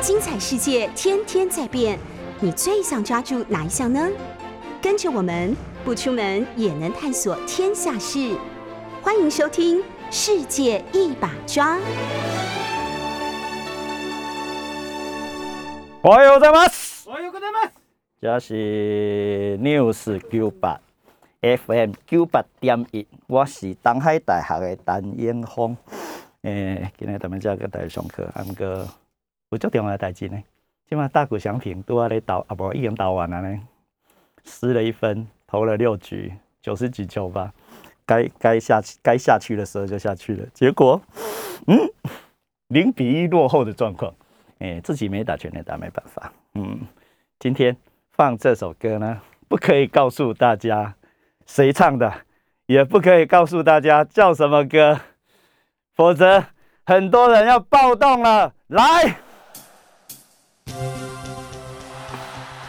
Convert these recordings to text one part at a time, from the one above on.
精彩世界天天在变，你最想抓住哪一项呢？跟着我们不出门也能探索天下事，欢迎收听《世界一把抓》。おはようございます。おはようございます。这是 News 九八 FM 九八点一，我是东海大学的陈英峰。诶、今日咱们这个大家上课，啊，毋过 有足重要代志呢。即马大谷翔平拄啊咧投，啊无已经投完了呢，失了一分，投了六局，九十几球吧。该该下去该下去的时候就下去了，结果，嗯，零比一落后的状况。哎、自己没打全垒打没办法。嗯，今天放这首歌呢，不可以告诉大家谁唱的，也不可以告诉大家叫什么歌，否则很多人要暴动了。来，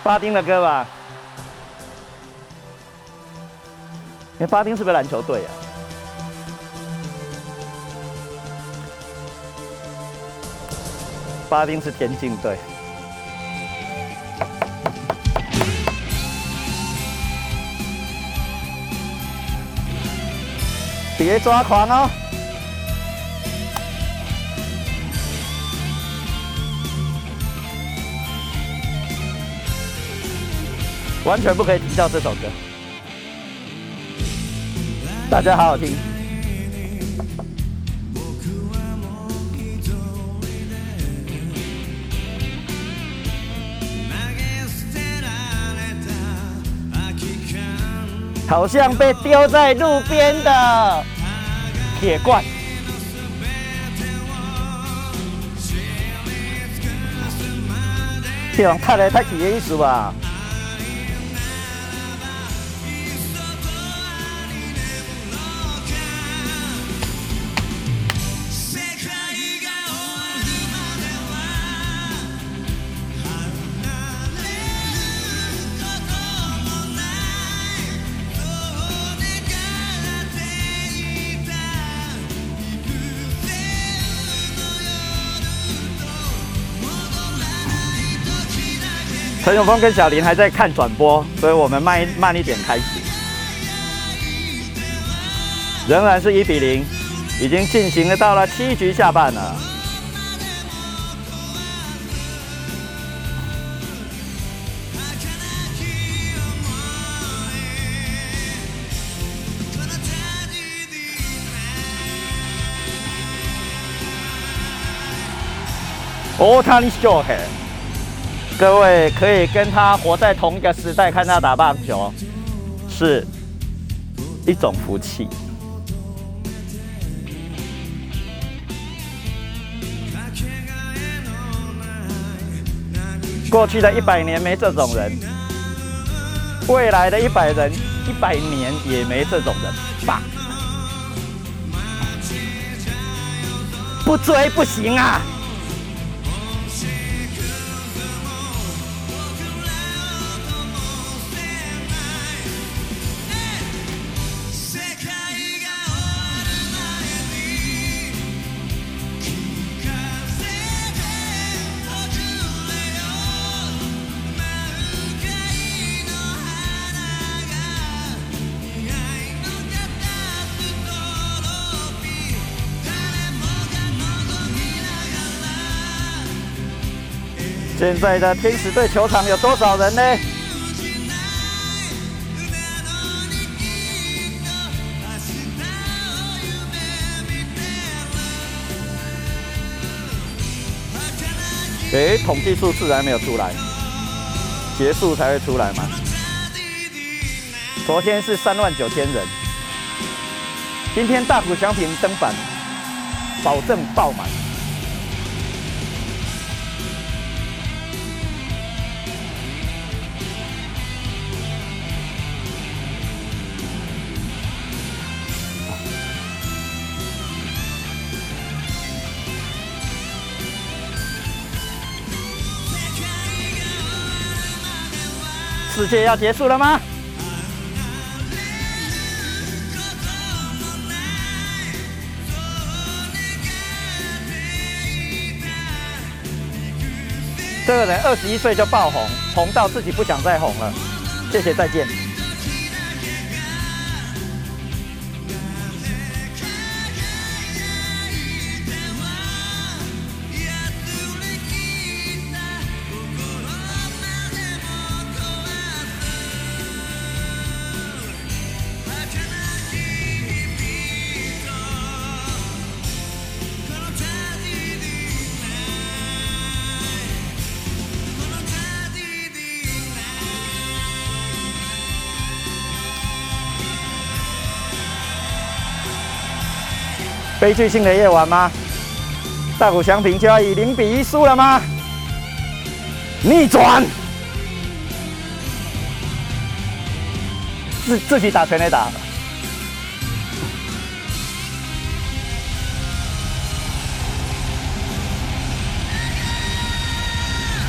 巴丁的歌吧。哎，巴丁是不是篮球队啊？巴丁是田径队。别抓狂哦！完全不可以提到这首歌，大家好好听。好像被丢在路边的铁罐。这种太来太去的意思吧？陈永峰跟小林还在看转播，所以我们慢一慢一点开始。仍然是一比零，已经进行了到了七局下半了。哦，他你笑嘿！各位可以跟他活在同一个时代，看他打棒球，是一种福气。过去的一百年没这种人，未来的一百人、一百年也没这种人吧？不追不行啊！现在的天使队球场有多少人呢？诶，统计数字还没有出来，结束才会出来嘛。昨天是三万九千人，今天大谷翔平登板，保证爆满。世界要结束了吗？这个人二十一岁就爆红，红到自己不想再红了。谢谢，再见。悲剧性的夜晚吗？大谷翔平就要以零比一输了吗？逆转，自自己打全垒打。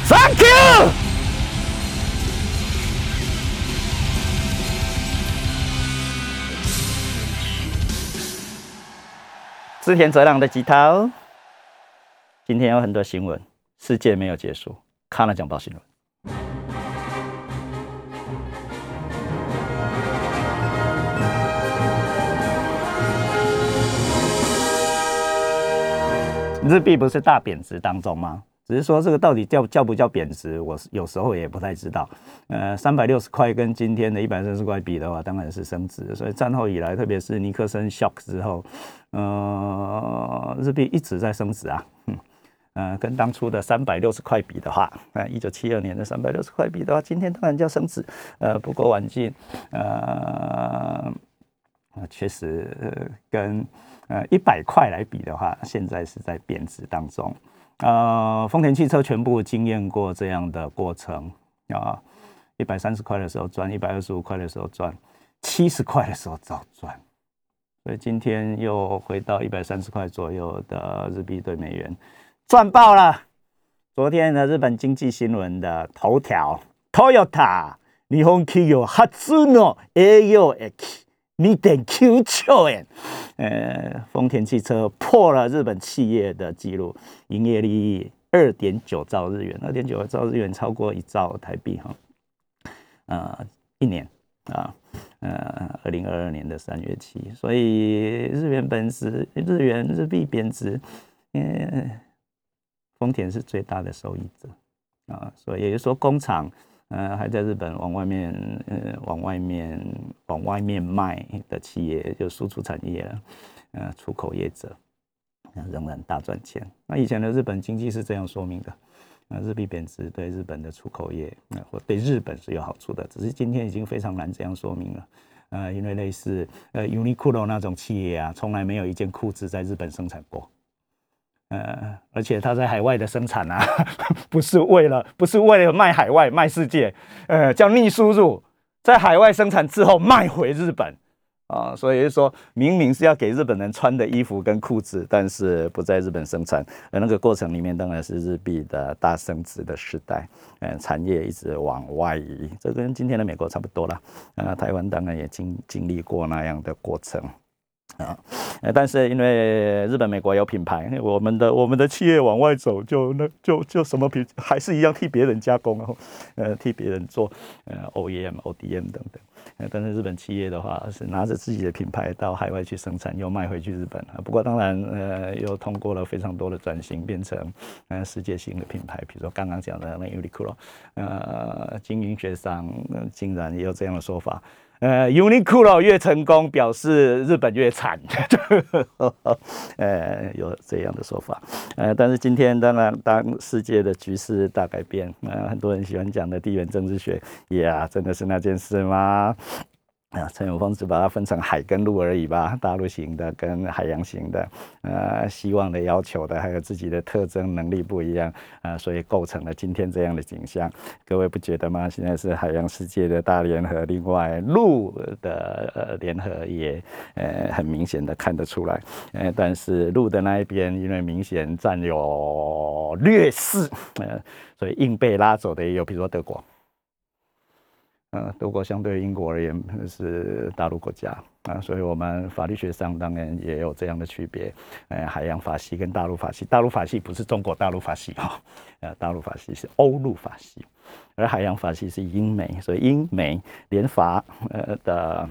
Thank you。织田哲郎的吉他哦。今天有很多新闻，世界没有结束。看了讲报新闻。日币不是大贬值当中吗？只是说这个到底叫叫不叫贬值，我有时候也不太知道。呃，三百六十块跟今天的一百三十块比的话，当然是升值。所以战后以来，特别是尼克森 shock 之后，呃，日币一直在升值啊。嗯，跟当初的三百六十块比的话，呃，一九七二年的三百六十块比的话，今天当然叫升值。呃，不过晚近，呃，确实跟呃一百块来比的话，现在是在贬值当中。呃，丰田汽车全部经验过这样的过程啊，一百三十块的时候赚，一百二十五块的时候赚，七十块的时候早赚，所以今天又回到一百三十块左右的日币对美元，赚爆了。昨天的日本经济新闻的头条，Toyota 日本企業初の営業益。你点 Q 九円，呃，丰田汽车破了日本企业的记录，营业利益二点九兆日元，二点九兆日元超过一兆台币哈，呃，一年啊，呃，二零二二年的三月起，所以日元本值，日元日币贬值，嗯，丰田是最大的受益者啊，所以也就是说工厂。呃，还在日本往外面，呃，往外面往外面卖的企业，就输出产业了，呃，出口业者仍然大赚钱。那以前的日本经济是这样说明的，呃，日币贬值对日本的出口业，呃，或对日本是有好处的，只是今天已经非常难这样说明了，呃，因为类似呃 Uniqlo 那种企业啊，从来没有一件裤子在日本生产过。呃，而且它在海外的生产啊，不是为了不是为了卖海外卖世界，呃，叫逆输入，在海外生产之后卖回日本啊，所以就说明明是要给日本人穿的衣服跟裤子，但是不在日本生产，而那个过程里面当然是日币的大升值的时代，嗯，产业一直往外移，这跟今天的美国差不多了，呃，台湾当然也经经历过那样的过程。啊，呃，但是因为日本、美国有品牌，我们的我们的企业往外走，就那就就什么品还是一样替别人加工哦，呃，替别人做呃 OEM、ODM 等等。呃，但是日本企业的话是拿着自己的品牌到海外去生产，又卖回去日本啊。不过当然，呃，又通过了非常多的转型，变成呃世界性的品牌，比如说刚刚讲的那 Uniqlo，呃，经营学上竟然也有这样的说法。呃，Uniqlo 越成功，表示日本越惨，呃，有这样的说法。呃，但是今天当然，当世界的局势大改变，呃，很多人喜欢讲的地缘政治学，呀，真的是那件事吗？啊，陈永峰只把它分成海跟陆而已吧，大陆型的跟海洋型的，呃，希望的要求的，还有自己的特征能力不一样，啊，所以构成了今天这样的景象。各位不觉得吗？现在是海洋世界的大联合，另外陆的呃联合也呃很明显的看得出来，呃，但是陆的那一边因为明显占有劣势，呃，所以硬被拉走的也有，比如说德国。呃，德国相对英国而言是大陆国家啊，所以我们法律学上当然也有这样的区别。呃，海洋法系跟大陆法系，大陆法系不是中国大陆法系哈，呃，大陆法系是欧陆法系，而海洋法系是英美，所以英美联法呃的。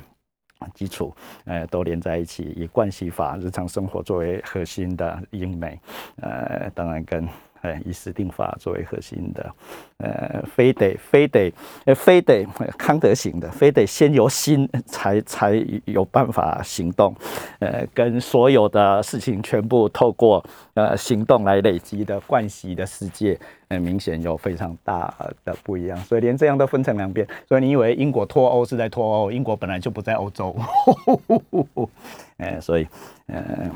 基础，呃，都连在一起，以惯系法日常生活作为核心的英美，呃，当然跟。哎，以死定法作为核心的，呃，非得非得，呃，非得康德型的，非得先由心才才有办法行动，呃，跟所有的事情全部透过呃行动来累积的惯习的世界，呃，明显有非常大的不一样。所以连这样都分成两边。所以你以为英国脱欧是在脱欧？英国本来就不在欧洲。呃，所以，呃。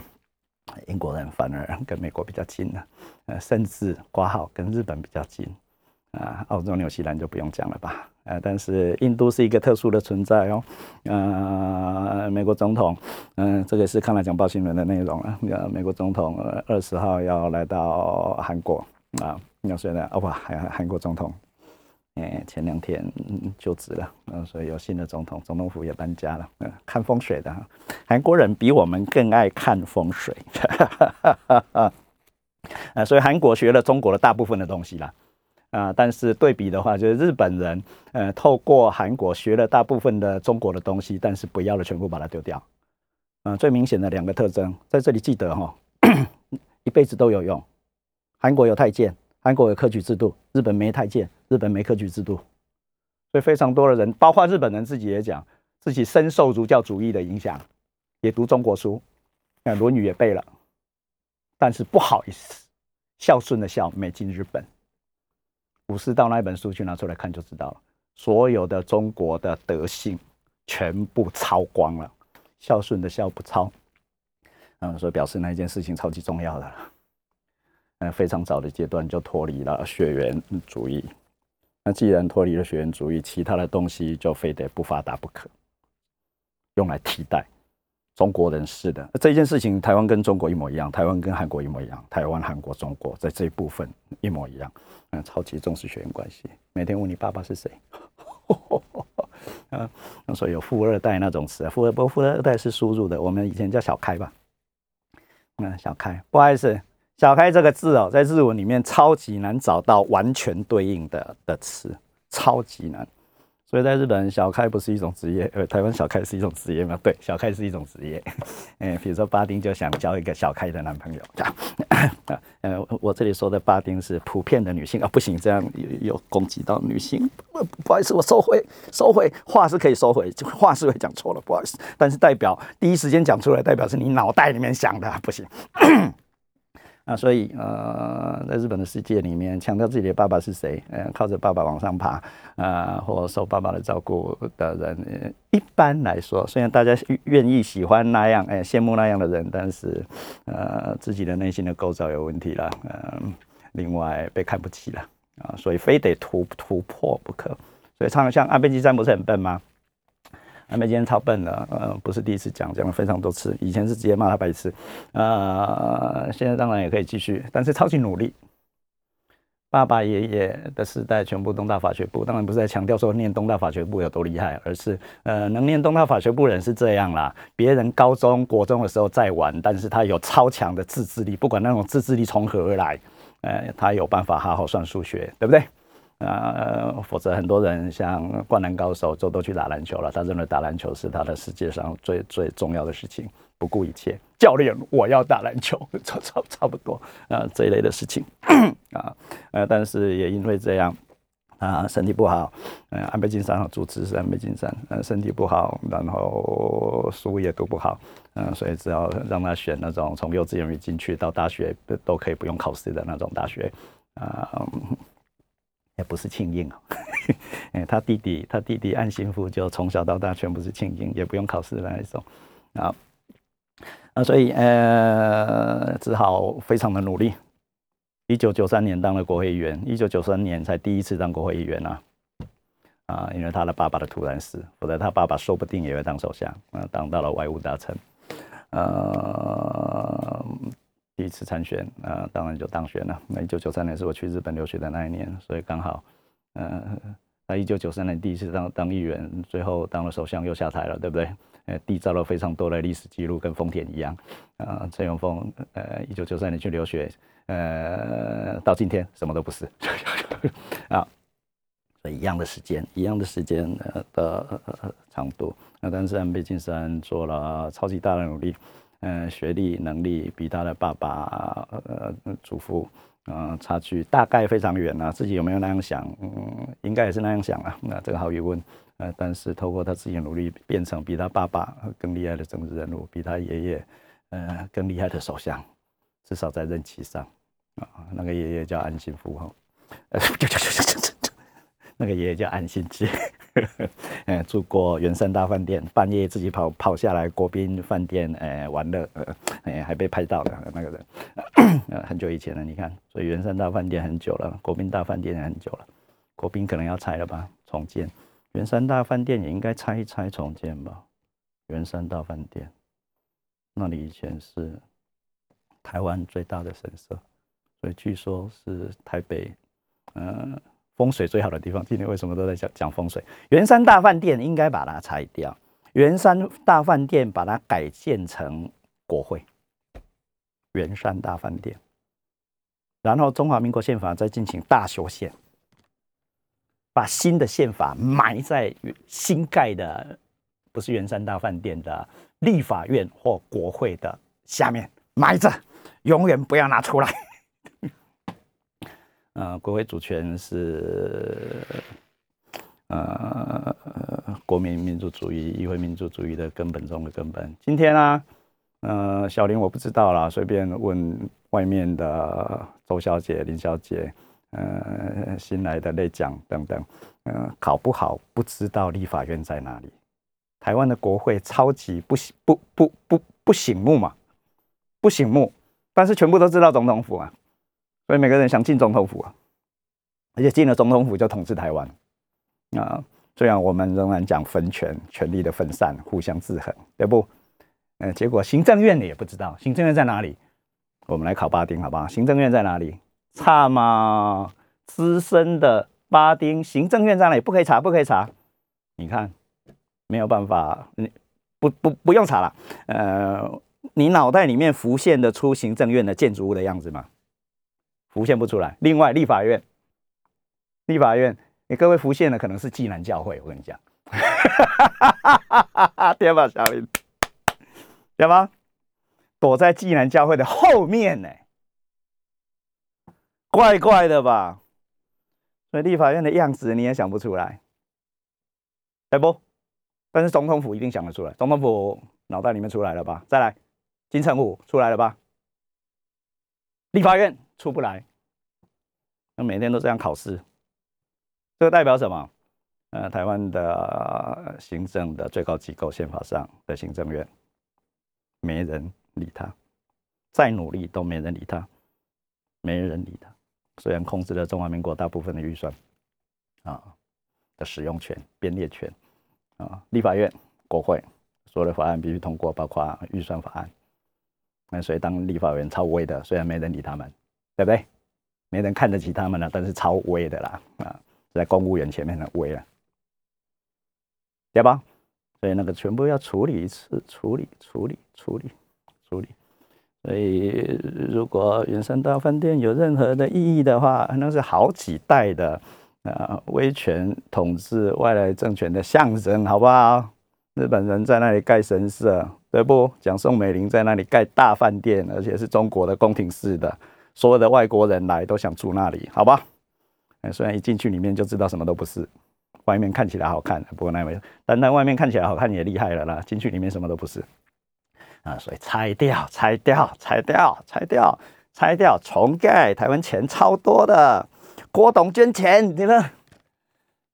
英国人反而跟美国比较近了，呃，甚至挂号跟日本比较近，啊，澳洲、纽西兰就不用讲了吧，呃，但是印度是一个特殊的存在哦，呃，美国总统，嗯，这个是看了讲报新闻的内容了，呃，美国总统二十号要来到韩国啊，那所以呢，哦不，还韩国总统。哎，前两天就职了，嗯，所以有新的总统，总统府也搬家了，嗯，看风水的，韩国人比我们更爱看风水，啊，所以韩国学了中国的大部分的东西啦，啊，但是对比的话，就是日本人，呃，透过韩国学了大部分的中国的东西，但是不要了，全部把它丢掉，啊，最明显的两个特征在这里记得哈，一辈子都有用，韩国有太监。韩国有科举制度，日本没太监，日本没科举制度，所以非常多的人，包括日本人自己也讲，自己深受儒教主义的影响，也读中国书，那《论语》也背了，但是不好意思，孝顺的孝没进日本。武士道那一本书去拿出来看就知道了，所有的中国的德性全部抄光了，孝顺的孝不抄，嗯，所以表示那件事情超级重要的。嗯，非常早的阶段就脱离了血缘主义。那既然脱离了血缘主义，其他的东西就非得不发达不可，用来替代中国人士的这件事情。台湾跟中国一模一样，台湾跟韩国一模一样，台湾、韩国、中国在这一部分一模一样。嗯，超级重视血缘关系。每天问你爸爸是谁？啊，所以有富二代那种词，富二不富二代是输入的，我们以前叫小开吧。嗯，小开，不好意思。小开这个字哦，在日文里面超级难找到完全对应的的词，超级难。所以在日本，小开不是一种职业，呃，台湾小开是一种职业吗？对，小开是一种职业。嗯，比如说巴丁就想交一个小开的男朋友，这样。呃，我这里说的巴丁是普遍的女性啊，不行，这样有有攻击到女性。不好意思，我收回，收回话是可以收回，话是会讲错了，不好意思。但是代表第一时间讲出来，代表是你脑袋里面想的，不行。啊，所以呃，在日本的世界里面，强调自己的爸爸是谁，嗯，靠着爸爸往上爬，啊，或受爸爸的照顾的人，一般来说，虽然大家愿意喜欢那样，哎，羡慕那样的人，但是，呃，自己的内心的构造有问题了，嗯，另外被看不起了，啊，所以非得突突破不可。所以唱像安倍晋三不是很笨吗？阿妹今天超笨的，呃，不是第一次讲，讲了非常多次。以前是直接骂他白痴，呃，现在当然也可以继续，但是超级努力。爸爸爷爷的时代全部东大法学部，当然不是在强调说念东大法学部有多厉害，而是呃，能念东大法学部人是这样啦。别人高中国中的时候在玩，但是他有超强的自制力，不管那种自制力从何而来，呃，他有办法好好算数学，对不对？呃，否则很多人像灌篮高手，就都去打篮球了。他认为打篮球是他的世界上最最重要的事情，不顾一切。教练，我要打篮球，差差差不多啊这一类的事情 啊。呃，但是也因为这样，啊，身体不好。嗯，安倍晋三主持是安倍晋三，呃，身体不好，然后书也读不好，嗯，所以只要让他选那种从幼稚园里进去到大学都可以不用考试的那种大学啊。也不是庆应哦，哎，他弟弟，他弟弟岸信夫就从小到大全部是庆应，也不用考试的那一种，啊，啊，所以呃，只好非常的努力。一九九三年当了国会议员，一九九三年才第一次当国会议员啊，啊，因为他的爸爸的突然死，否则他爸爸说不定也会当首相，啊，当到了外务大臣，呃。第一次参选，呃，当然就当选了。那一九九三年是我去日本留学的那一年，所以刚好，呃，他一九九三年第一次当当议员，最后当了首相又下台了，对不对？呃，缔造了非常多的历史记录，跟丰田一样。啊，陈永丰，呃，一九九三年去留学，呃，到今天什么都不是。啊，所以一样的时间，一样的时间的长度。那但是安倍晋三做了超级大的努力，嗯，学历能力比他的爸爸、呃祖父。啊，差距大概非常远啊，自己有没有那样想？嗯，应该也是那样想啊。那这个毫无疑问，呃，但是透过他自己的努力，变成比他爸爸更厉害的政治人物，比他爷爷呃更厉害的首相，至少在任期上啊。那个爷爷叫安信夫哈，呃，那个爷爷叫安信介。呃，住过圆山大饭店，半夜自己跑跑下来国宾饭店，呃，玩乐，呃，哎，还被拍到的那个人，很久以前了，你看，所以圆山大饭店很久了，国宾大饭店也很久了，国宾可能要拆了吧，重建，圆山大饭店也应该拆一拆重建吧，圆山大饭店，那里以前是台湾最大的神社，所以据说是台北，嗯。风水最好的地方，今天为什么都在讲讲风水？圆山大饭店应该把它拆掉，圆山大饭店把它改建成国会，圆山大饭店，然后中华民国宪法再进行大修宪，把新的宪法埋在新盖的不是圆山大饭店的立法院或国会的下面埋着，永远不要拿出来。呃，国会主权是呃国民民主主义、议会民主主义的根本中的根本。今天呢，呃，小林我不知道啦，随便问外面的周小姐、林小姐，呃，新来的内讲等等，呃，考不好不知道立法院在哪里。台湾的国会超级不醒不不不不醒目嘛，不醒目，但是全部都知道总统府啊。所以每个人想进总统府啊，而且进了总统府就统治台湾啊。虽然我们仍然讲分权、权力的分散、互相制衡，对不？呃，结果行政院你也不知道行政院在哪里。我们来考巴丁，好不好？行政院在哪里？差吗？资深的巴丁，行政院在哪里？不可以查，不可以查。你看，没有办法，你不不不用查了。呃，你脑袋里面浮现的出行政院的建筑物的样子吗？浮现不出来。另外，立法院，立法院，你各位浮现的可能是济南教会。我跟你讲，对吧，小林？对吧？躲在济南教会的后面呢，怪怪的吧？所以立法院的样子你也想不出来，对不？但是总统府一定想得出来。总统府脑袋里面出来了吧？再来，金城武出来了吧？立法院。出不来，那每天都这样考试，这代表什么？呃，台湾的行政的最高机构，宪法上的行政院，没人理他，再努力都没人理他，没人理他。虽然控制了中华民国大部分的预算，啊的使用权、编列权，啊，立法院、国会所有的法案必须通过，包括预算法案。那所以当立法院超威的，虽然没人理他们。对不对？没人看得起他们了，但是超威的啦啊，在公务员前面的威了，对吧？所以那个全部要处理一次，处理、处理、处理、处理。所以如果原山大饭店有任何的意义的话，那是好几代的啊威权统治外来政权的象征，好不好？日本人在那里盖神社，对不？蒋宋美龄在那里盖大饭店，而且是中国的宫廷式的。所有的外国人来都想住那里，好吧？哎，虽然一进去里面就知道什么都不是，外面看起来好看，不过那位，但那外面看起来好看也厉害了啦。进去里面什么都不是啊，所以拆掉，拆掉，拆掉，拆掉，拆掉，重盖。台湾钱超多的，郭董捐钱，你们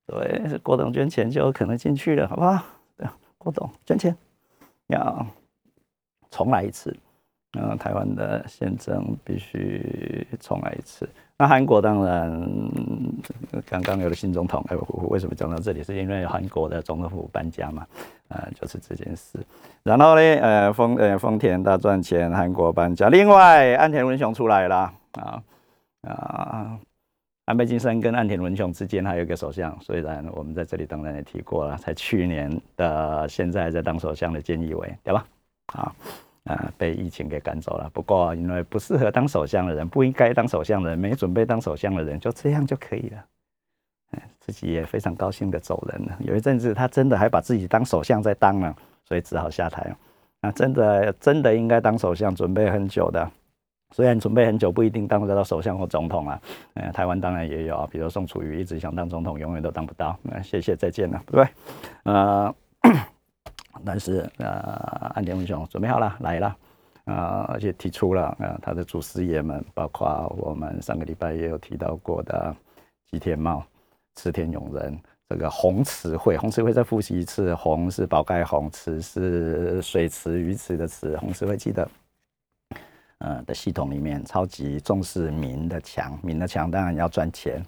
对，郭董捐钱就有可能进去了，好不好？对，郭董捐钱，要重来一次。嗯，台湾的宪政必须重来一次。那韩国当然刚刚有了新总统，哎，为什么讲到这里？是因为韩国的总统府搬家嘛？啊，就是这件事。然后呢，呃，丰呃丰田大赚钱，韩国搬家。另外，安田文雄出来了啊啊，安倍晋三跟岸田文雄之间还有一个首相，虽然我们在这里当然也提过了，才去年的现在在当首相的菅义伟，对吧？啊啊，被疫情给赶走了。不过因为不适合当首相的人，不应该当首相的人，没准备当首相的人，就这样就可以了。自己也非常高兴的走人了。有一阵子他真的还把自己当首相在当呢，所以只好下台了。那真的真的应该当首相，准备很久的。虽然准备很久不一定当得到首相或总统啊，呃，台湾当然也有啊，比如宋楚瑜一直想当总统，永远都当不到。那谢谢再见了，对不对？呃，但是呃，安田文雄准备好了，来了，啊，而且提出了啊，他的祖师爷们，包括我们上个礼拜也有提到过的吉田茂、池田勇人，这个红池会，红池会再复习一次，红是宝盖红，池是水池鱼池的池，红池会记得。呃的系统里面，超级重视民的强，民的强当然要赚钱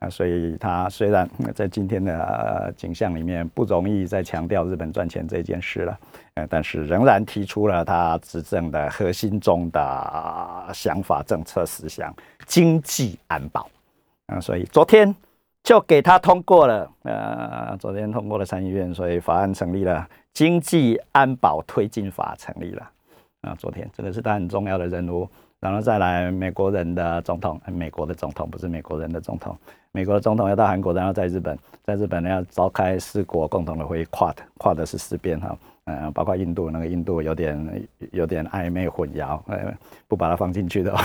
啊，所以他虽然在今天的景象里面不容易再强调日本赚钱这件事了，呃，但是仍然提出了他执政的核心中的想法、政策思想——经济安保啊，所以昨天就给他通过了，呃，昨天通过了参议院，所以法案成立了，经济安保推进法成立了。啊，昨天这个是他很重要的任务，然后再来美国人的总统，美国的总统不是美国人的总统，美国总统要到韩国，然后在日本，在日本呢要召开四国共同的会议，跨的跨的是四边哈，嗯，包括印度，那个印度有点有点暧昧混淆，不把它放进去的话，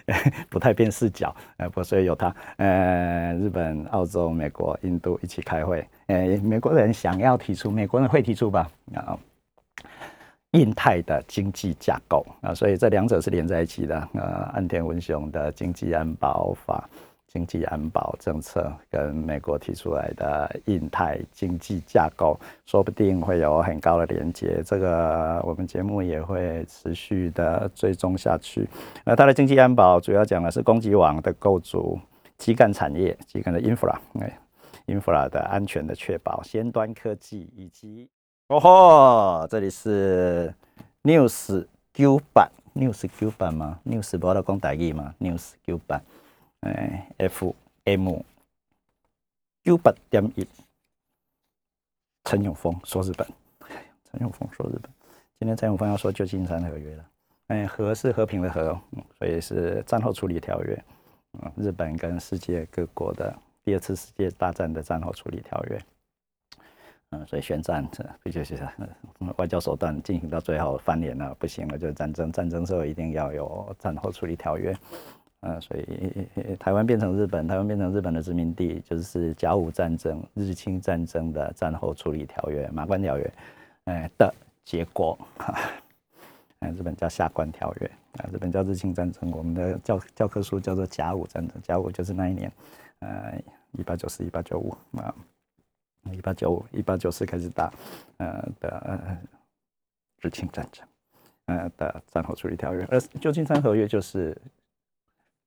不太变视角，呃，不所以有他，呃，日本、澳洲、美国、印度一起开会，呃，美国人想要提出，美国人会提出吧，啊。印太的经济架构啊，所以这两者是连在一起的。呃，岸田文雄的经济安保法、经济安保政策，跟美国提出来的印太经济架构，说不定会有很高的连接。这个我们节目也会持续的追踪下去。那它的经济安保主要讲的是供给网的构筑、基干产业、基干的 infra，哎，infra 的安全的确保、先端科技以及。哦吼，这里是 News 九版，News 九版吗？News 不要讲台语吗？News 九版，哎，FM 九八点一。陈永峰说日本，陈永峰说日本。今天陈永峰要说旧金山合约了，哎，和是和平的和，所以是战后处理条约。日本跟世界各国的第二次世界大战的战后处理条约。嗯，所以宣战，这不就是 外交手段进行到最后翻脸了，不行了，就是战争。战争时候一定要有战后处理条约。嗯，所以台湾变成日本，台湾变成日本的殖民地，就是甲午战争、日清战争的战后处理条约——马关条约，哎的结果。哎，日本叫下关条约，啊，日本叫日清战争。我们的教教科书叫做甲午战争，甲午就是那一年，呃，一八九四、一八九五啊。一八九五、一八九四开始打，呃的呃日清战争，呃的战后处理条约，而旧金山合约就是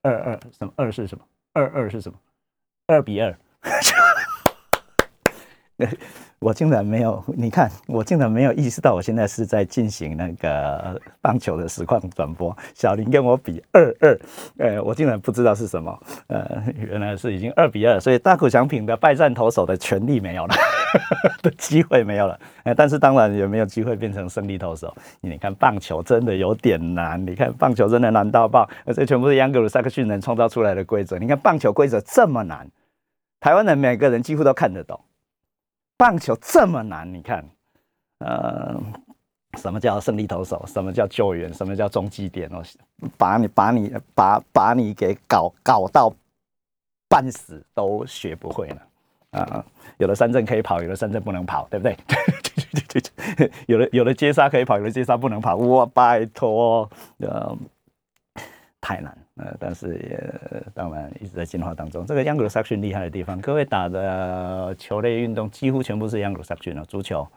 二二什么二是什么二二是什么二比二。我竟然没有，你看，我竟然没有意识到，我现在是在进行那个棒球的实况转播。小林跟我比二二，呃，我竟然不知道是什么，呃，原来是已经二比二，所以大谷翔平的败战投手的权利没有了，的机会没有了，哎，但是当然也没有机会变成胜利投手。你看棒球真的有点难，你看棒球真的难到爆，而且全部是央格鲁萨克逊人创造出来的规则。你看棒球规则这么难，台湾人每个人几乎都看得懂。棒球这么难，你看，呃，什么叫胜利投手？什么叫救援？什么叫中继点？哦，把你把你把把你给搞搞到半死都学不会了啊！有的三镇可以跑，有的三镇不能跑，对不对？对对对对对，有的有的接杀可以跑，有的接杀不能跑。哇拜托，呃，太难。呃，但是也当然一直在进化当中。这个 Young Section 厉害的地方，各位打的球类运动几乎全部是 Young Section 足球、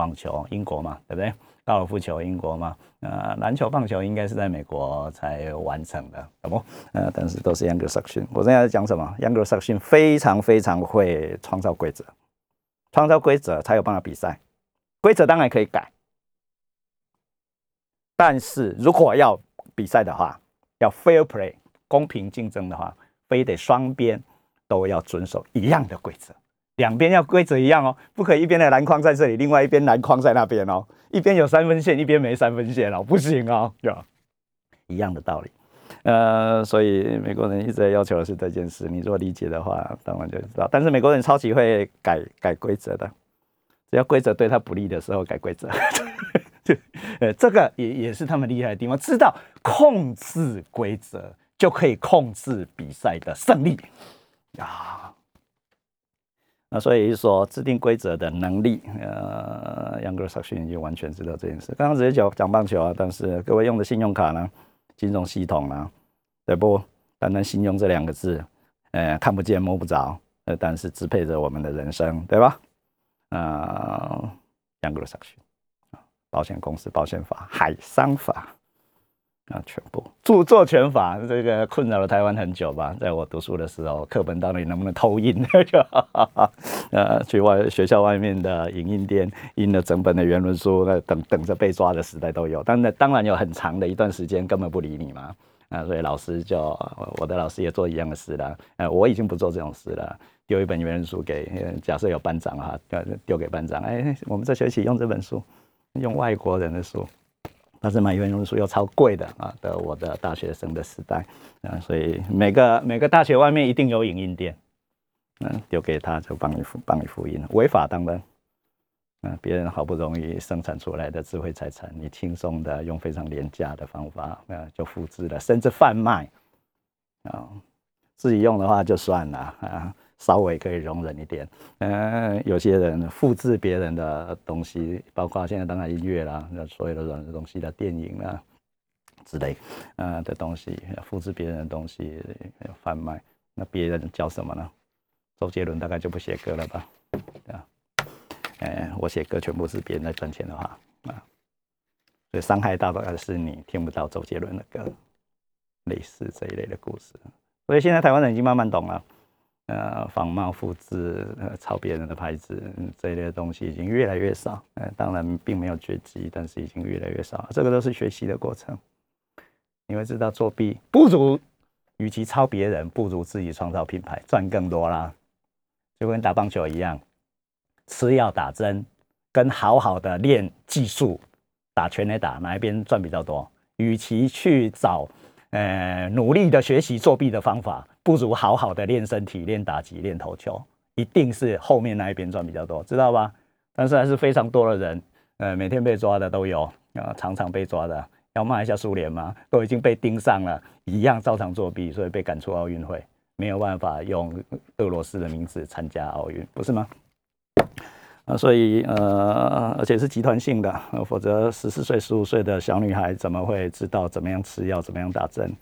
网球，英国嘛，对不对？高尔夫球，英国嘛。呃，篮球、棒球应该是在美国才完成的，懂不？呃，但是都是 Younger Section。我现在在讲什么？Younger Section 非常非常会创造规则，创造规则才有办法比赛。规则当然可以改，但是如果要比赛的话，要 fair play 公平竞争的话非得双边都要遵守一样的规则，两边要规则一样哦，不可以一边的篮筐在这里，另外一边篮筐在那边哦，一边有三分线，一边没三分线哦，不行哦，一样的道理。呃，所以美国人一直在要求的是这件事，你如果理解的话，当然就知道。但是美国人超级会改改规则的，只要规则对他不利的时候改规则。呃，这个也也是他们厉害的地方，知道控制规则就可以控制比赛的胜利啊。那所以说制定规则的能力，呃，，Younger s e c t i o n 已经完全知道这件事。刚刚直接讲讲棒球啊，但是各位用的信用卡呢，金融系统呢，对不？单单信用这两个字，呃，看不见摸不着，呃，但是支配着我们的人生，对吧？啊，杨格萨逊。保险公司、保险法、海商法啊，全部著作权法，这个困扰了台湾很久吧？在我读书的时候，课本到底能不能偷印？呃，去外学校外面的影印店印了整本的原文书，那等等着被抓的时代都有。但那当然有很长的一段时间根本不理你嘛。啊，所以老师就我的老师也做一样的事了。呃，我已经不做这种事了，丢一本原文书给假设有班长哈，丢给班长，哎，我们这学期用这本书。用外国人的书，但是买原文书又超贵的啊！的我的大学生的时代啊，所以每个每个大学外面一定有影印店，嗯，丢给他就帮你复帮你复印，违法当然，嗯，别人好不容易生产出来的智慧财产，你轻松的用非常廉价的方法啊就复制了，甚至贩卖啊，自己用的话就算了啊。稍微可以容忍一点，嗯，有些人复制别人的东西，包括现在当然音乐啦，那所有的软的东西的电影啊之类，呃的东西，复制别人的东西贩卖，那别人叫什么呢？周杰伦大概就不写歌了吧？啊，哎，我写歌全部是别人在赚钱的话啊，所以伤害到的是你听不到周杰伦的歌，类似这一类的故事，所以现在台湾人已经慢慢懂了。呃，仿冒、复制、呃，抄别人的牌子这一类的东西已经越来越少。呃，当然并没有绝迹，但是已经越来越少。这个都是学习的过程。你会知道，作弊不如，与其抄别人，不如自己创造品牌，赚更多啦。就跟打棒球一样，吃药打针，跟好好的练技术，打拳来打，哪一边赚比较多？与其去找，呃，努力的学习作弊的方法。不如好好的练身体、练打击、练投球，一定是后面那一边赚比较多，知道吧？但是还是非常多的人，呃，每天被抓的都有啊，常常被抓的，要骂一下苏联吗？都已经被盯上了，一样照常作弊，所以被赶出奥运会，没有办法用俄罗斯的名字参加奥运，不是吗？啊，所以呃，而且是集团性的，否则十四岁、十五岁的小女孩怎么会知道怎么样吃药、怎么样打针？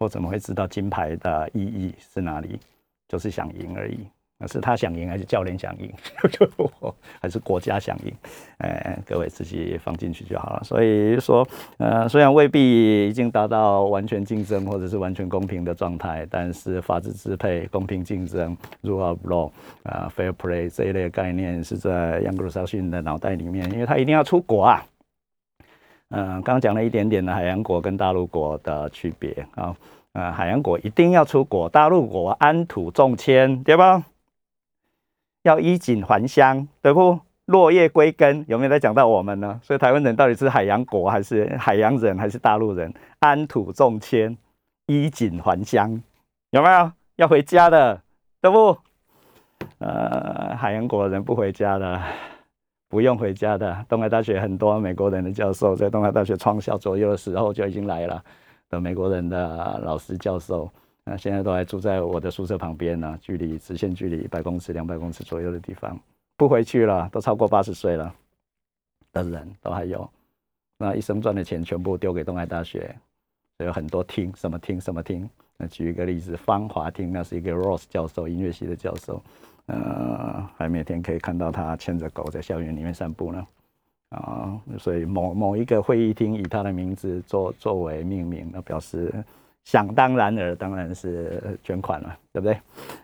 或怎么会知道金牌的意义是哪里？就是想赢而已。那是他想赢，还是教练想赢？还是国家想赢？哎，各位自己放进去就好了。所以说，呃，虽然未必已经达到完全竞争或者是完全公平的状态，但是法治支配、公平竞争、rule of law 啊，fair play 这一类概念是在杨格鲁逊的脑袋里面，因为他一定要出国啊。嗯，刚刚讲了一点点的海洋国跟大陆国的区别啊，呃，海洋国一定要出国，大陆国安土重迁，对吧？要衣锦还乡，对不？落叶归根，有没有在讲到我们呢？所以台湾人到底是海洋国还是海洋人还是大陆人？安土重迁，衣锦还乡，有没有要回家的？对不？呃，海洋国人不回家的。不用回家的，东海大学很多美国人的教授，在东海大学创校左右的时候就已经来了的美国人的老师教授，那现在都还住在我的宿舍旁边呢，距离直线距离一百公尺、两百公尺左右的地方，不回去了，都超过八十岁了的人都还有，那一生赚的钱全部丢给东海大学，有很多厅，什么厅什么厅，那举一个例子，芳华厅，那是一个 Ross 教授，音乐系的教授。呃，还每天可以看到他牵着狗在校园里面散步呢，啊，所以某某一个会议厅以他的名字作作为命名，那表示想当然尔，当然是捐款了，对不对？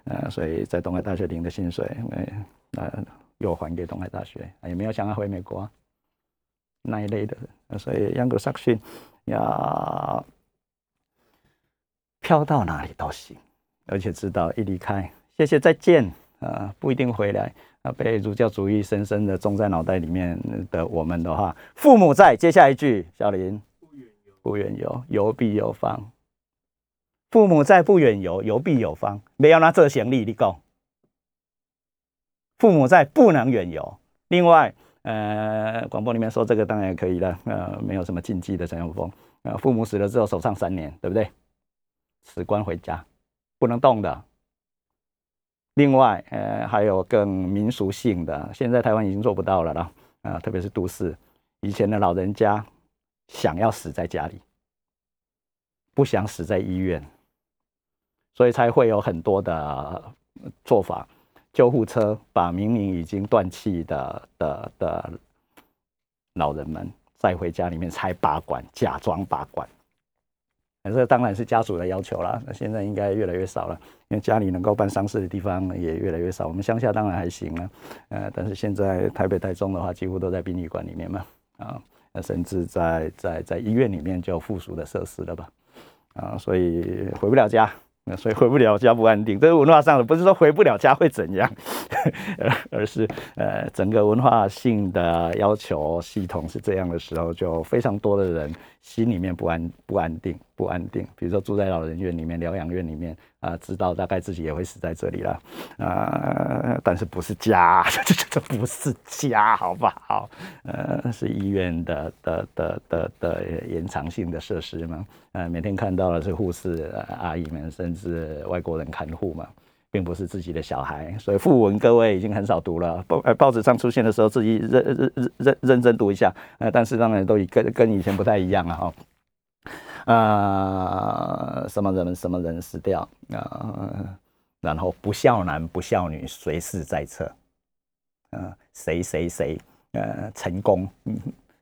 呃，所以在东海大学领的薪水，呃，又还给东海大学，也没有想要回美国那一类的，所以杨格萨逊要飘到哪里都行。而且知道一离开，谢谢再见啊，不一定回来啊，被儒教主义深深的种在脑袋里面的我们的话，父母在，接下一句，小林，不远游，游必有方。父母在，不远游，游必有方。没有拿这行李，你讲。父母在，不能远游。另外，呃，广播里面说这个当然可以了，呃，没有什么禁忌的陈永峰。呃，父母死了之后守丧三年，对不对？辞官回家，不能动的。另外，呃，还有更民俗性的，现在台湾已经做不到了啦。啊，特别是都市，以前的老人家想要死在家里，不想死在医院。所以才会有很多的做法，救护车把明明已经断气的的的老人们载回家里面拆拔管，假装拔管。这当然是家属的要求了。那现在应该越来越少了，因为家里能够办丧事的地方也越来越少。我们乡下当然还行了，呃，但是现在台北、台中的话，几乎都在殡仪馆里面嘛，啊，甚至在在在医院里面就有附属的设施了吧，啊，所以回不了家。那所以回不了家不安定，这是文化上的，不是说回不了家会怎样，而而是呃整个文化性的要求系统是这样的时候，就非常多的人心里面不安不安定不安定。比如说住在老人院里面、疗养院里面啊，知道大概自己也会死在这里了啊，但是不是家，这 这不是家，好不好？呃，是医院的的的的的延长性的设施嘛。呃，每天看到的是护士阿姨们，甚至外国人看护嘛，并不是自己的小孩，所以副文各位已经很少读了。报呃报纸上出现的时候，自己认认认认认真读一下。呃，但是当然都跟跟以前不太一样了哈。啊，什么人什么人死掉啊？然后不孝男不孝女随时在侧。呃，谁谁谁呃成功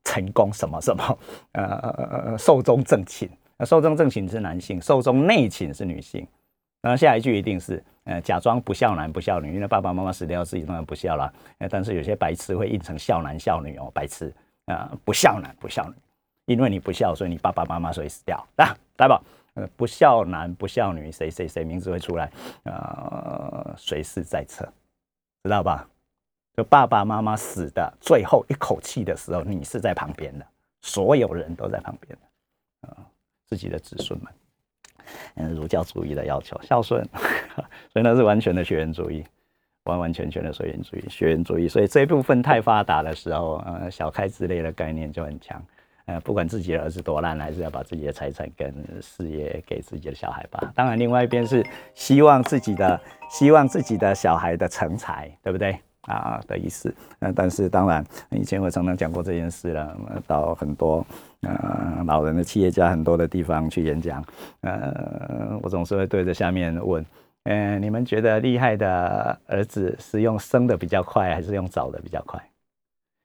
成功什么什么呃寿终正寝。寿终正寝是男性，寿终内寝是女性。然后下一句一定是，呃，假装不孝男不孝女，因为爸爸妈妈死掉，自己当然不孝了。呃，但是有些白痴会印成孝男孝女哦，白痴啊，不孝男不孝女，因为你不孝，所以你爸爸妈妈所以死掉。来，来吧，呃，不孝男不孝女，谁谁谁名字会出来？呃，随时在侧，知道吧？就爸爸妈妈死的最后一口气的时候，你是在旁边的，所有人都在旁边的，啊。自己的子孙们，嗯，儒教主义的要求孝顺，所以那是完全的血缘主义，完完全全的血缘主义，血缘主义。所以这一部分太发达的时候，呃，小开之类的概念就很强，呃，不管自己的儿子多烂，还是要把自己的财产跟事业给自己的小孩吧。当然，另外一边是希望自己的，希望自己的小孩的成才，对不对？啊的意思。呃，但是当然，以前我常常讲过这件事了，到很多。呃，老人的企业家很多的地方去演讲，呃，我总是会对着下面问，嗯，你们觉得厉害的儿子是用生的比较快，还是用找的比较快？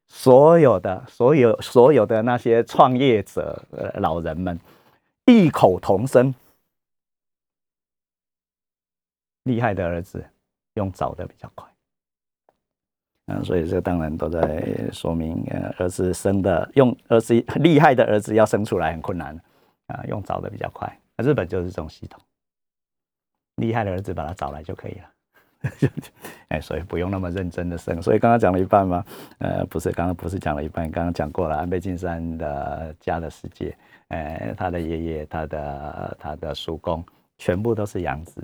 所有的、所有、所有的那些创业者、呃，老人们异口同声，厉害的儿子用找的比较快。嗯，所以这当然都在说明，呃，儿子生的用儿子 厉害的儿子要生出来很困难，啊，用找的比较快。日本就是这种系统，厉害的儿子把他找来就可以了。哎，所以不用那么认真的生。所以刚刚讲了一半吗？呃，不是，刚刚不是讲了一半，刚刚讲过了。安倍晋三的家的世界，呃，他的爷爷、他的他的叔公，全部都是养子。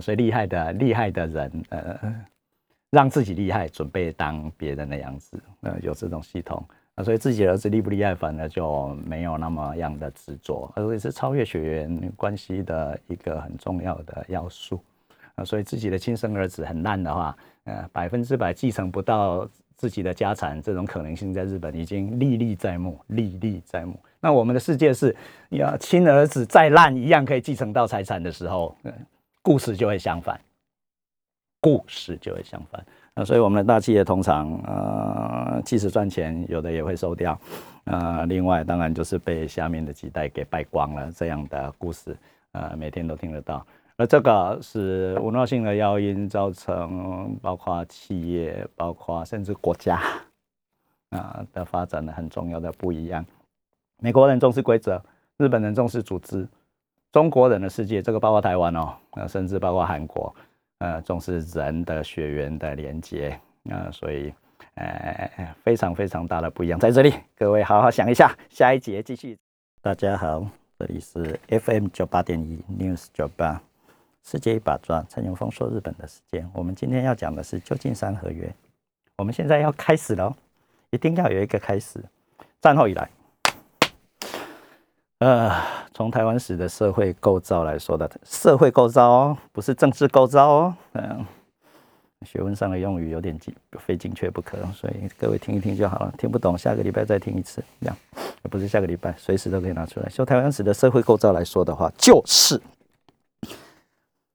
所以厉害的厉害的人，呃。让自己厉害，准备当别人的样子，呃，有这种系统啊，所以自己儿子厉不厉害，反而就没有那么样的执着，而且是超越血缘关系的一个很重要的要素啊。所以自己的亲生儿子很烂的话，呃，百分之百继承不到自己的家产，这种可能性在日本已经历历在目，历历在目。那我们的世界是，要亲儿子再烂一样可以继承到财产的时候，故事就会相反。故事就会相反，那所以我们的大企业通常，呃，即使赚钱，有的也会收掉，呃，另外当然就是被下面的几代给败光了，这样的故事，呃，每天都听得到。而这个是文化性的要因，造成包括企业，包括甚至国家，啊的发展的很重要的不一样。美国人重视规则，日本人重视组织，中国人的世界，这个包括台湾哦，那甚至包括韩国，呃，重视人的血缘的连接，啊所以，呃，非常非常大的不一样在这里。各位好好想一下，下一节继续。大家好，这里是 FM 九八点一 News 九八，世界一把抓，陈永峰说日本的时间。我们今天要讲的是旧金山合约。我们现在要开始了，一定要有一个开始。战后以来。呃，从台湾史的社会构造来说的，社会构造哦，不是政治构造哦。嗯，学问上的用语有点精非精确不可，所以各位听一听就好了。听不懂，下个礼拜再听一次，这样，不是下个礼拜，随时都可以拿出来。就台湾史的社会构造来说的话，就是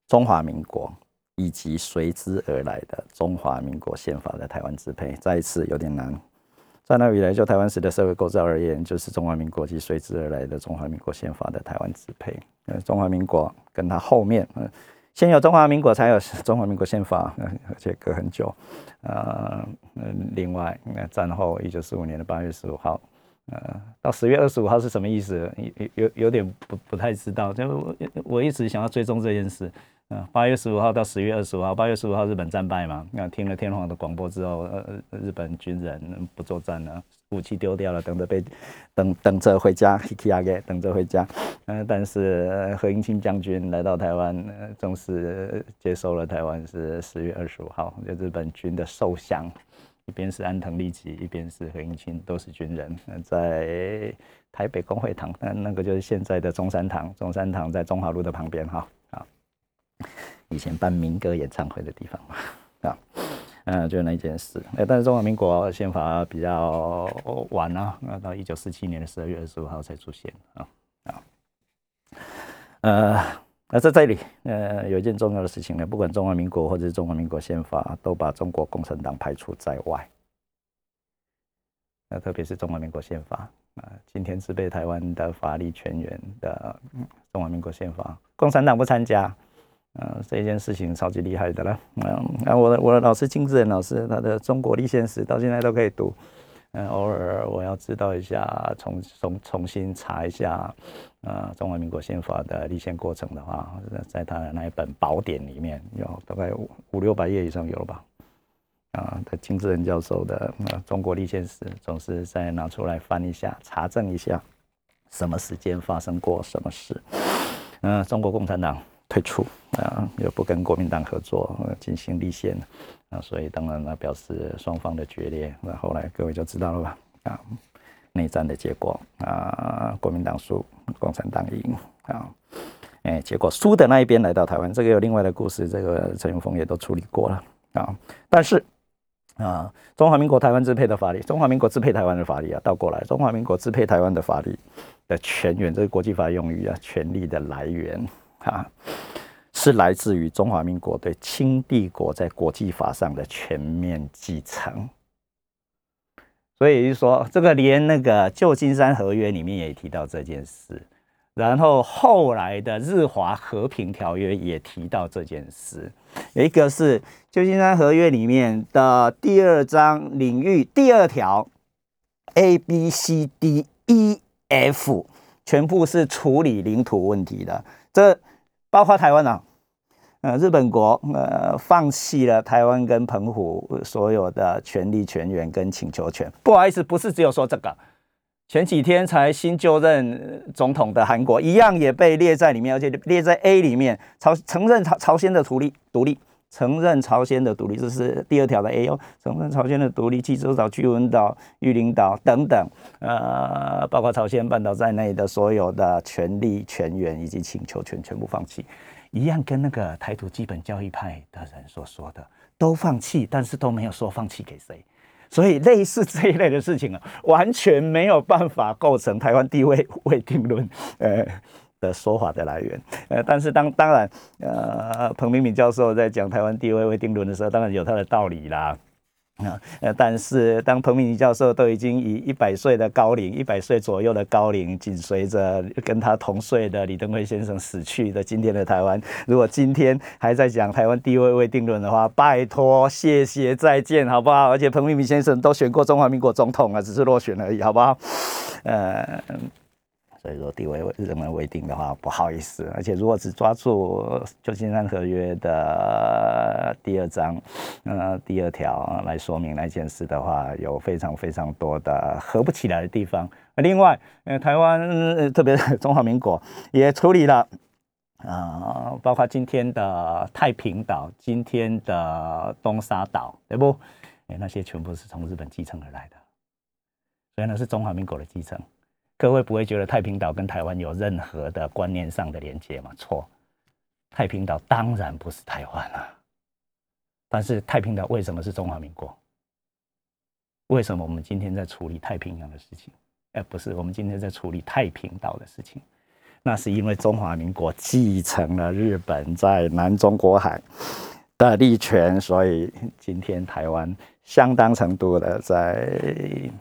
中华民国以及随之而来的中华民国宪法的台湾支配，再一次有点难。在那以来，就台湾史的社会构造而言，就是中华民国及随之而来的中华民国宪法的台湾支配。呃，中华民国跟它后面，呃，先有中华民国，才有中华民国宪法，而且隔很久。呃，嗯，另外，那战后一九四五年的八月十五号，呃，到十月二十五号是什么意思？有有有点不不太知道，就我我一直想要追踪这件事。嗯，八月十五号到十月二十五号，八月十五号日本战败嘛？那听了天皇的广播之后，呃，日本军人不作战了，武器丢掉了，等着被等等着回家，hikage，等着回家。嗯，但是何应钦将军来到台湾，正式接收了台湾是十月二十五号，就日本军的受降，一边是安藤利吉，一边是何应钦，都是军人，在台北公会堂，那那个就是现在的中山堂，中山堂在中华路的旁边，哈。以前办民歌演唱会的地方嘛，啊，嗯，就那件事。哎，但是中华民国宪法比较晚啊，到一九四七年的十二月二十五号才出现啊啊。呃，那在这里，呃，有一件重要的事情呢，不管中华民国或者是中华民国宪法，都把中国共产党排除在外。那特别是中华民国宪法啊，今天是被台湾的法律全员的中华民国宪法，共产党不参加。嗯，这件事情超级厉害的了。嗯，那我的我的老师金志仁老师，他的《中国立宪史》到现在都可以读。嗯，偶尔我要知道一下，重重重新查一下，呃，中华民国宪法的立宪过程的话，在他的那一本宝典里面有大概五五六百页以上有了吧？啊，他金志仁教授的《中国立宪史》，总是再拿出来翻一下，查证一下，什么时间发生过什么事？嗯，中国共产党。退出啊，又不跟国民党合作进行立宪啊，所以当然呢表示双方的决裂。那后来各位就知道了吧？啊，内战的结果啊，国民党输，共产党赢啊。哎，结果输的那一边来到台湾，这个有另外的故事，这个陈永峰也都处理过了啊。但是啊，中华民国台湾支配的法律，中华民国支配台湾的法律啊，倒过来，中华民国支配台湾的法律的泉源，这是国际法用语啊，权力的来源。啊，是来自于中华民国对清帝国在国际法上的全面继承。所以就说，这个连那个旧金山合约里面也提到这件事，然后后来的日华和平条约也提到这件事。有一个是旧金山合约里面的第二章领域第二条，A B C D E F 全部是处理领土问题的，这。包括台湾啊，呃，日本国呃放弃了台湾跟澎湖所有的权利、权源跟请求权。不好意思，不是只有说这个，前几天才新就任总统的韩国一样也被列在里面，而且列在 A 里面，朝承认朝朝鲜的独立独立。承认朝鲜的独立，这是第二条的 A 哦。承认朝鲜的独立，济州岛、巨文岛、玉林岛等等，呃，包括朝鲜半岛在内的所有的权利、权源以及请求权全部放弃，一样跟那个台独基本教义派的人所说的都放弃，但是都没有说放弃给谁。所以类似这一类的事情啊，完全没有办法构成台湾地位未定论。呃。的说法的来源，呃，但是当当然，呃，彭明敏教授在讲台湾地位未定论的时候，当然有他的道理啦，啊，呃，但是当彭明敏教授都已经以一百岁的高龄，一百岁左右的高龄，紧随着跟他同岁的李登辉先生死去的今天的台湾，如果今天还在讲台湾地位未定论的话，拜托，谢谢，再见，好不好？而且彭明敏先生都选过中华民国总统啊，只是落选而已，好不好？呃。所以说地位人为未定的话，不好意思。而且如果只抓住旧金山合约的第二章，呃，第二条来说明那件事的话，有非常非常多的合不起来的地方。另外，呃，台湾特别是中华民国也处理了，啊，包括今天的太平岛、今天的东沙岛，对不？哎，那些全部是从日本继承而来的，所以那是中华民国的继承。各位不会觉得太平岛跟台湾有任何的观念上的连接吗？错，太平岛当然不是台湾啊。但是太平岛为什么是中华民国？为什么我们今天在处理太平洋的事情？哎，不是，我们今天在处理太平岛的事情。那是因为中华民国继承了日本在南中国海的利权，所以今天台湾相当程度的在。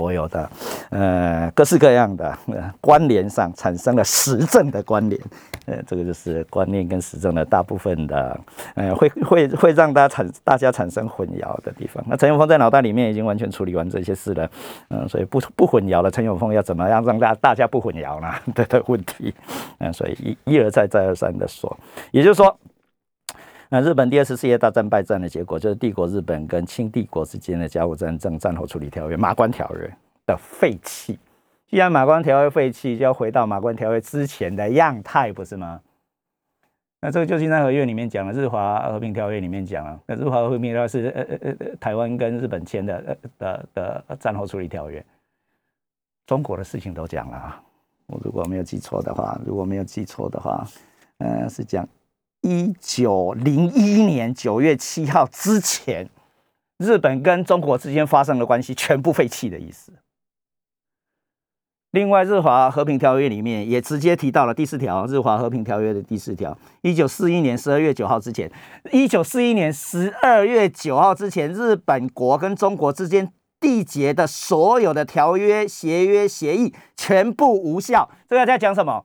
所有的呃各式各样的关联上产生了实证的关联，呃，这个就是观念跟实证的大部分的呃会会会让大家产大家产生混淆的地方。那陈永峰在脑袋里面已经完全处理完这些事了，嗯，所以不不混淆了。陈永峰要怎么样让大大家不混淆呢？的 的问题，嗯，所以一一而再再而三的说，也就是说。那日本第二次世界大战败战的结果，就是帝国日本跟清帝国之间的甲午战争战后处理条约《马关条约》的废弃。既然《马关条约》废弃，就要回到《马关条约》之前的样态，不是吗？那这个旧金山合约里面讲了，《日华和平条约》里面讲了，那《日华和平条约》是呃呃呃台湾跟日本签的呃的的战后处理条约。中国的事情都讲了啊，我如果没有记错的话，如果没有记错的话，嗯，是讲。一九零一年九月七号之前，日本跟中国之间发生的关系全部废弃的意思。另外，日华和平条约里面也直接提到了第四条，日华和平条约的第四条：一九四一年十二月九号之前，一九四一年十二月九号之前，日本国跟中国之间缔结的所有的条约、协约、协议全部无效。这个在讲什么？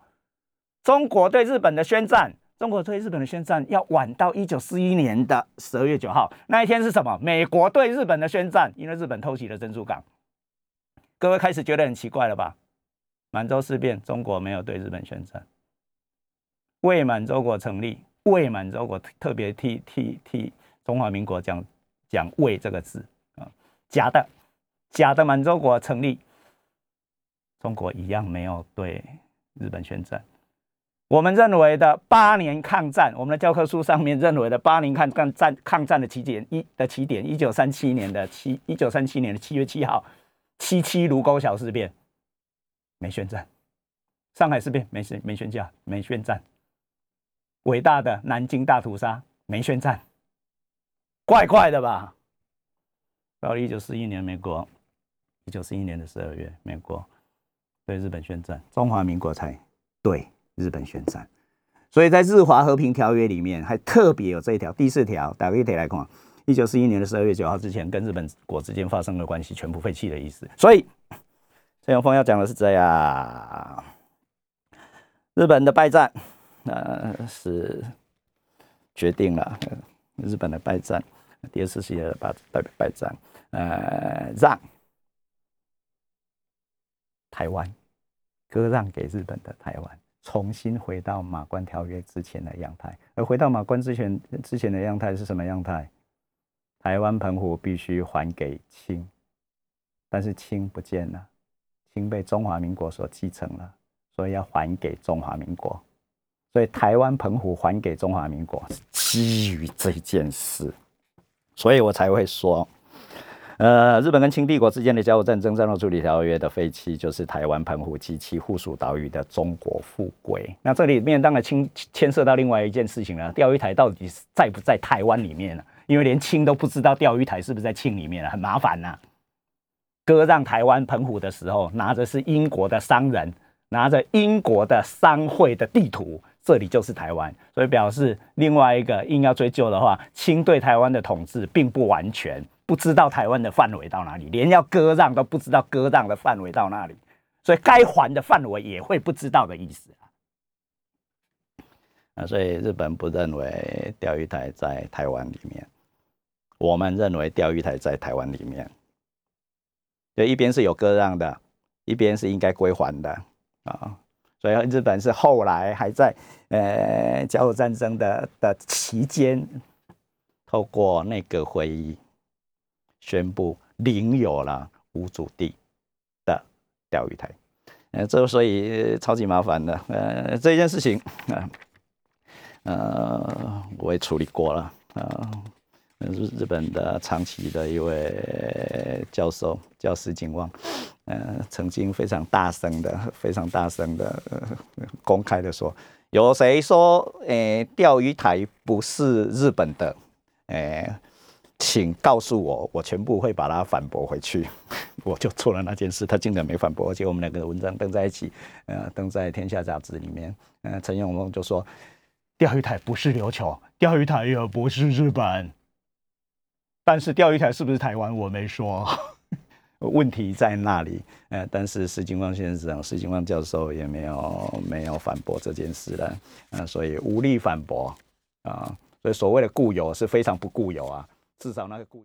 中国对日本的宣战。中国对日本的宣战要晚到一九四一年的十二月九号那一天是什么？美国对日本的宣战，因为日本偷袭了珍珠港。各位开始觉得很奇怪了吧？满洲事变，中国没有对日本宣战。伪满洲国成立，伪满洲国特别替替替中华民国讲讲“伪”这个字啊，假的假的满洲国成立，中国一样没有对日本宣战。我们认为的八年抗战，我们的教科书上面认为的八年抗抗战抗战的起点一的起点，一九三七年的七一九三七年的七月七号，七七卢沟桥事变。没宣战，上海事变没宣没宣教没宣战，伟大的南京大屠杀没宣战，怪怪的吧？到了一九四一年，美国一九四一年的十二月，美国对日本宣战，中华民国才对。日本宣战，所以在日华和平条约里面还特别有这一条第四条，打个一条来看，一九四一年的十二月九号之前跟日本国之间发生的关系全部废弃的意思。所以陈永峰要讲的是这样：日本的败战，呃，是决定了日本的败战，第二次世界的败败败战，呃，让台湾割让给日本的台湾。重新回到马关条约之前的样态，而回到马关之前之前的样态是什么样态？台湾澎湖必须还给清，但是清不见了，清被中华民国所继承了，所以要还给中华民国。所以台湾澎湖还给中华民国是基于这件事，所以我才会说。呃，日本跟清帝国之间的甲午战争战后处理条约的废弃，就是台湾澎湖及其附属岛屿的中国复归。那这里面当然清牵涉到另外一件事情了，钓鱼台到底在不在台湾里面呢？因为连清都不知道钓鱼台是不是在清里面了，很麻烦呐。割让台湾澎湖的时候，拿着是英国的商人拿着英国的商会的地图，这里就是台湾，所以表示另外一个硬要追究的话，清对台湾的统治并不完全。不知道台湾的范围到哪里，连要割让都不知道割让的范围到哪里，所以该还的范围也会不知道的意思啊。那所以日本不认为钓鱼台在台湾里面，我们认为钓鱼台在台湾里面。就一边是有割让的，一边是应该归还的，啊。所以日本是后来还在呃甲午战争的的期间，透过那个会议宣布领有了无主地的钓鱼台。呃，这所以超级麻烦的。呃，这件事情啊，呃，我也处理过了啊。日日本的长崎的一位教授叫石井望，呃，曾经非常大声的、非常大声的、公开的说：“有谁说，诶，钓鱼台不是日本的？诶，请告诉我，我全部会把它反驳回去。”我就做了那件事，他竟然没反驳，而且我们两个的文章登在一起，呃，登在《天下》杂志里面。呃，陈永龙就说：“钓鱼台不是琉球，钓鱼台也不是日本。”但是钓鱼台是不是台湾，我没说，问题在那里。呃，但是石金光先生、石金光教授也没有没有反驳这件事了，呃，所以无力反驳啊。所以所谓的固有是非常不固有啊，至少那个固。